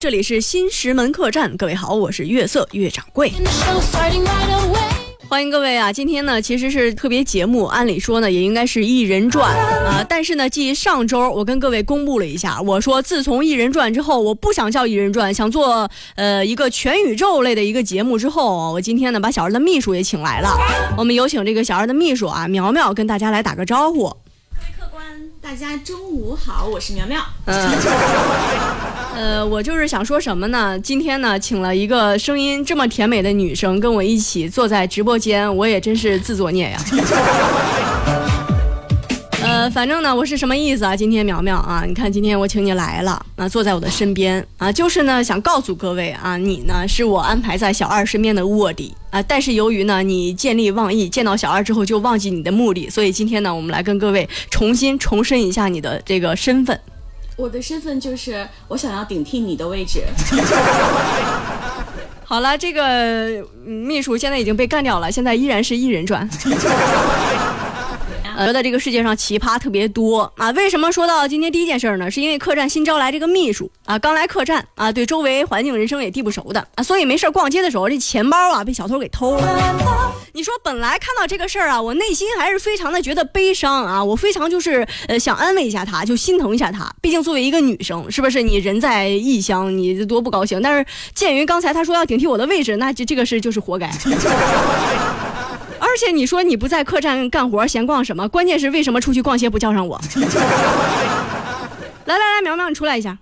这里是新石门客栈，各位好，我是月色月掌柜，欢迎各位啊！今天呢，其实是特别节目，按理说呢，也应该是一人传啊，但是呢，继上周我跟各位公布了一下，我说自从一人传之后，我不想叫一人传，想做呃一个全宇宙类的一个节目之后，我今天呢把小二的秘书也请来了，我们有请这个小二的秘书啊，苗苗跟大家来打个招呼。各位客官大家中午好，我是苗苗。嗯，呃，呃我就是想说什么呢？今天呢，请了一个声音这么甜美的女生跟我一起坐在直播间，我也真是自作孽呀。呃，反正呢，我是什么意思啊？今天苗苗啊，你看今天我请你来了啊，坐在我的身边啊，就是呢想告诉各位啊，你呢是我安排在小二身边的卧底啊，但是由于呢你见利忘义，见到小二之后就忘记你的目的，所以今天呢我们来跟各位重新重申一下你的这个身份。我的身份就是我想要顶替你的位置。好了，这个秘书现在已经被干掉了，现在依然是一人转。觉得这个世界上奇葩特别多啊！为什么说到今天第一件事儿呢？是因为客栈新招来这个秘书啊，刚来客栈啊，对周围环境人生也地不熟的啊，所以没事逛街的时候，这钱包啊被小偷给偷了。你说本来看到这个事儿啊，我内心还是非常的觉得悲伤啊，我非常就是呃想安慰一下他，就心疼一下他。毕竟作为一个女生，是不是你人在异乡，你多不高兴？但是鉴于刚才他说要顶替我的位置，那这这个事就是活该。而且你说你不在客栈干活闲逛什么？关键是为什么出去逛街不叫上我？来来来，苗苗你出来一下，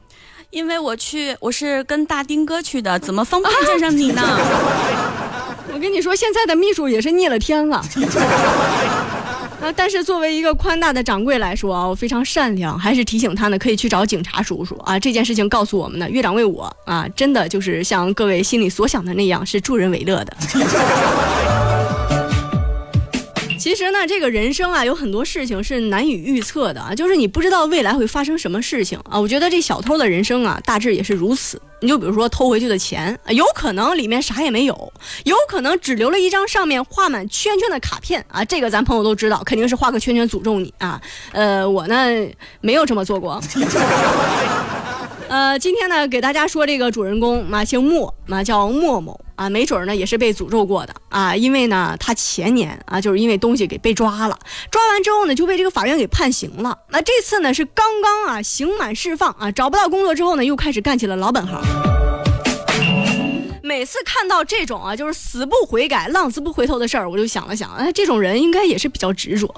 因为我去我是跟大丁哥去的，怎么方便见上你呢？我跟你说，现在的秘书也是逆了天了。啊，但是作为一个宽大的掌柜来说啊，我非常善良，还是提醒他呢，可以去找警察叔叔啊。这件事情告诉我们呢，岳掌柜我啊，真的就是像各位心里所想的那样，是助人为乐的。其实呢，这个人生啊，有很多事情是难以预测的啊，就是你不知道未来会发生什么事情啊。我觉得这小偷的人生啊，大致也是如此。你就比如说偷回去的钱，有可能里面啥也没有，有可能只留了一张上面画满圈圈的卡片啊。这个咱朋友都知道，肯定是画个圈圈诅咒你啊。呃，我呢没有这么做过。呃，今天呢，给大家说这个主人公嘛，姓莫，嘛叫莫某啊，没准呢也是被诅咒过的啊，因为呢，他前年啊，就是因为东西给被抓了，抓完之后呢，就被这个法院给判刑了。那这次呢，是刚刚啊刑满释放啊，找不到工作之后呢，又开始干起了老本行。每次看到这种啊，就是死不悔改、浪子不回头的事儿，我就想了想，哎，这种人应该也是比较执着。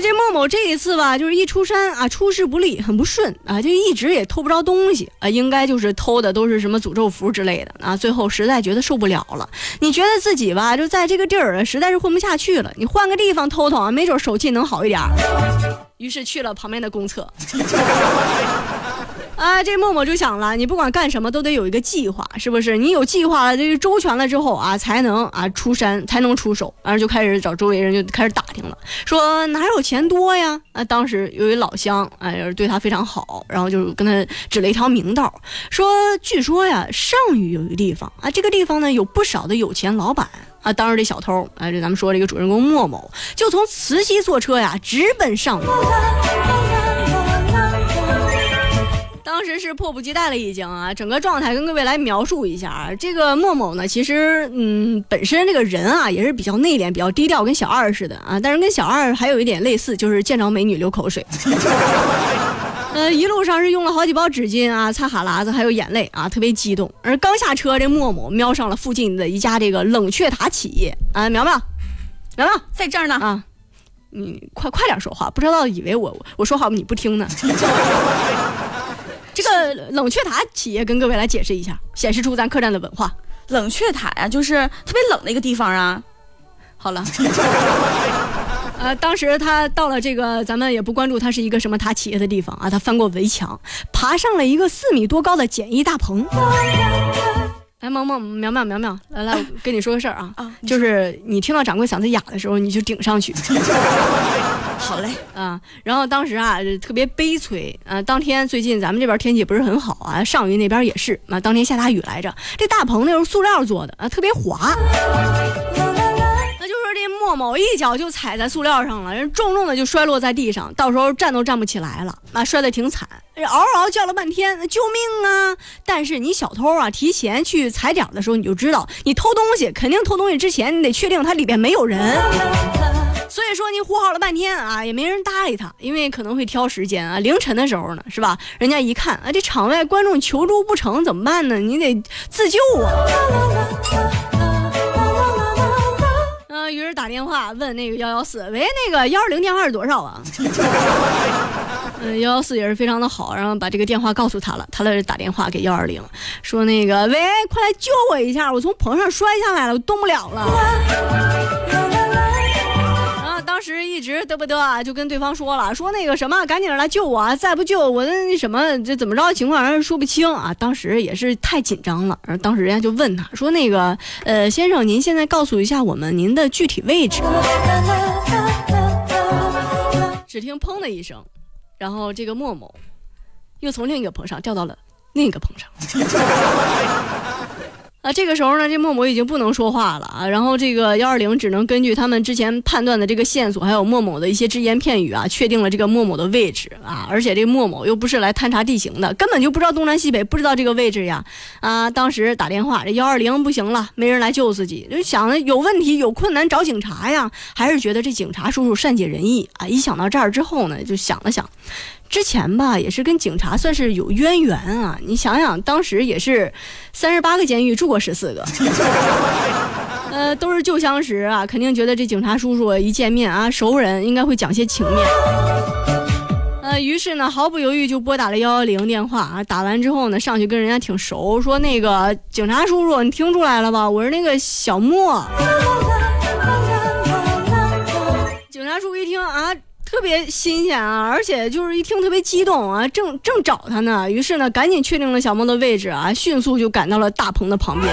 这孟某这一次吧，就是一出山啊，出事不利，很不顺啊，就一直也偷不着东西啊，应该就是偷的都是什么诅咒符之类的啊。最后实在觉得受不了了，你觉得自己吧，就在这个地儿，实在是混不下去了，你换个地方偷偷啊，没准手气能好一点。于是去了旁边的公厕。啊，这默默就想了，你不管干什么都得有一个计划，是不是？你有计划了，这个周全了之后啊，才能啊出山，才能出手。然后就开始找周围人，就开始打听了，说哪有钱多呀？啊，当时有一老乡，哎，对他非常好，然后就跟他指了一条明道，说据说呀，上虞有一个地方啊，这个地方呢有不少的有钱老板啊。当时这小偷，哎，这咱们说这个主人公莫某，就从慈溪坐车呀，直奔上虞。当时是迫不及待了，已经啊，整个状态跟各位来描述一下啊。这个莫某呢，其实嗯，本身这个人啊也是比较内敛、比较低调，跟小二似的啊。但是跟小二还有一点类似，就是见着美女流口水。呃，一路上是用了好几包纸巾啊，擦哈喇子，还有眼泪啊，特别激动。而刚下车，这莫某瞄上了附近的一家这个冷却塔企业啊，苗苗，苗苗在这儿呢啊，你快快点说话，不知道以为我我说话你不听呢。这个冷却塔企业跟各位来解释一下，显示出咱客栈的文化。冷却塔呀，就是特别冷的一个地方啊。好了，呃，当时他到了这个，咱们也不关注他是一个什么塔企业的地方啊。他翻过围墙，爬上了一个四米多高的简易大棚。来，萌萌苗苗苗苗，来来，我跟你说个事儿啊，就是你听到掌柜嗓子哑的时候，你就顶上去。好嘞，啊，然后当时啊，特别悲催啊。当天最近咱们这边天气不是很好啊，上虞那边也是啊，当天下大雨来着。这大棚那是塑料做的啊，特别滑。那就说这莫某一脚就踩在塑料上了，人重重的就摔落在地上，到时候站都站不起来了，啊，摔得挺惨，嗷嗷叫了半天，救命啊！但是你小偷啊，提前去踩点的时候，你就知道，你偷东西肯定偷东西之前，你得确定它里边没有人。所以说你呼号了半天啊，也没人搭理他，因为可能会挑时间啊，凌晨的时候呢，是吧？人家一看啊，这场外观众求助不成，怎么办呢？你得自救啊。嗯于是打电话问那个幺幺四，喂，那个幺二零电话是多少啊？嗯，幺幺四也是非常的好，然后把这个电话告诉他了，他在这打电话给幺二零，说那个，喂，快来救我一下，我从棚上摔下来了，我动不了了。当时一直嘚不得啊，就跟对方说了，说那个什么，赶紧来救我啊！再不救我，那什么，这怎么着情况，让人说不清啊。当时也是太紧张了，然后当时人家就问他说：“那个，呃，先生，您现在告诉一下我们您的具体位置。”只听砰的一声，然后这个莫某又从另一个棚上掉到了另一个棚上。啊，这个时候呢，这莫某已经不能说话了啊，然后这个幺二零只能根据他们之前判断的这个线索，还有莫某的一些只言片语啊，确定了这个莫某的位置啊，而且这莫某又不是来探查地形的，根本就不知道东南西北，不知道这个位置呀啊！当时打电话，这幺二零不行了，没人来救自己，就想着有问题有困难找警察呀，还是觉得这警察叔叔善解人意啊！一想到这儿之后呢，就想了想。之前吧，也是跟警察算是有渊源啊。你想想，当时也是三十八个监狱住过十四个，呃，都是旧相识啊，肯定觉得这警察叔叔一见面啊，熟人应该会讲些情面。呃，于是呢，毫不犹豫就拨打了幺幺零电话啊。打完之后呢，上去跟人家挺熟，说那个警察叔叔，你听出来了吧？我是那个小莫。警察叔叔一听啊。特别新鲜啊，而且就是一听特别激动啊，正正找他呢，于是呢，赶紧确定了小梦的位置啊，迅速就赶到了大棚的旁边。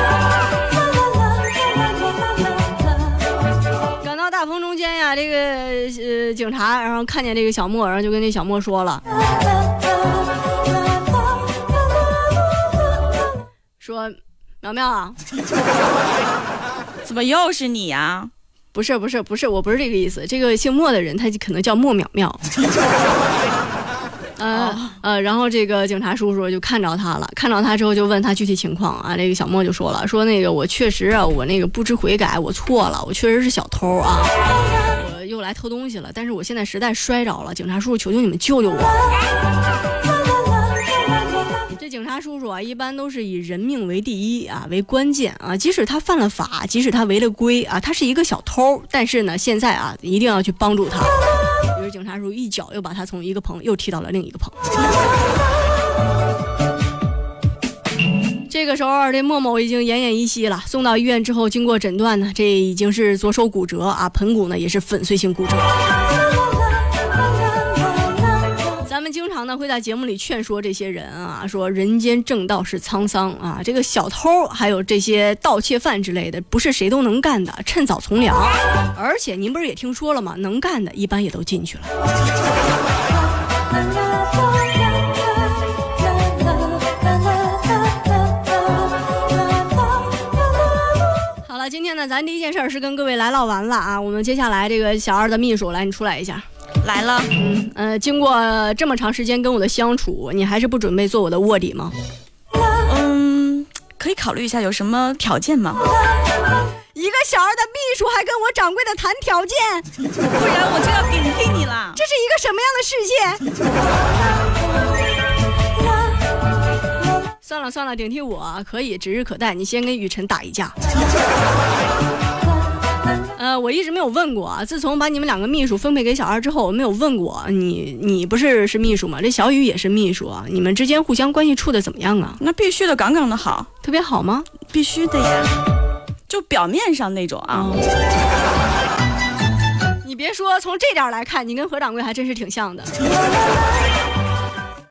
赶到大棚中间呀，这个呃警察，然后看见这个小莫，然后就跟那小莫说了，说苗苗啊，怎么又是你呀？不是不是不是，我不是这个意思。这个姓莫的人，他可能叫莫淼淼。呃呃，然后这个警察叔叔就看着他了，看着他之后就问他具体情况啊。这个小莫就说了，说那个我确实啊，我那个不知悔改，我错了，我确实是小偷啊，我又来偷东西了。但是我现在实在摔着了，警察叔叔，求求你们救救我。这警察叔叔啊，一般都是以人命为第一啊，为关键啊。即使他犯了法，即使他违了规啊，他是一个小偷，但是呢，现在啊，一定要去帮助他。于是警察叔叔一脚又把他从一个棚又踢到了另一个棚。这个时候，这莫某已经奄奄一息了，送到医院之后，经过诊断呢，这已经是左手骨折啊，盆骨呢也是粉碎性骨折。常呢会在节目里劝说这些人啊，说人间正道是沧桑啊，这个小偷还有这些盗窃犯之类的，不是谁都能干的，趁早从良。而且您不是也听说了吗？能干的一般也都进去了。好了，今天呢，咱第一件事是跟各位来唠完了啊，我们接下来这个小二的秘书来，你出来一下。来了，嗯，呃，经过这么长时间跟我的相处，你还是不准备做我的卧底吗？嗯，可以考虑一下，有什么条件吗？一个小二的秘书还跟我掌柜的谈条件，不然我就要顶替你了。这是一个什么样的世界？算了算了，顶替我可以，指日可待。你先跟雨辰打一架。呃，我一直没有问过啊。自从把你们两个秘书分配给小二之后，我没有问过你。你不是是秘书吗？这小雨也是秘书啊。你们之间互相关系处的怎么样啊？那必须的，杠杠的好，特别好吗？必须的呀，就表面上那种啊。你别说，从这点来看，你跟何掌柜还真是挺像的。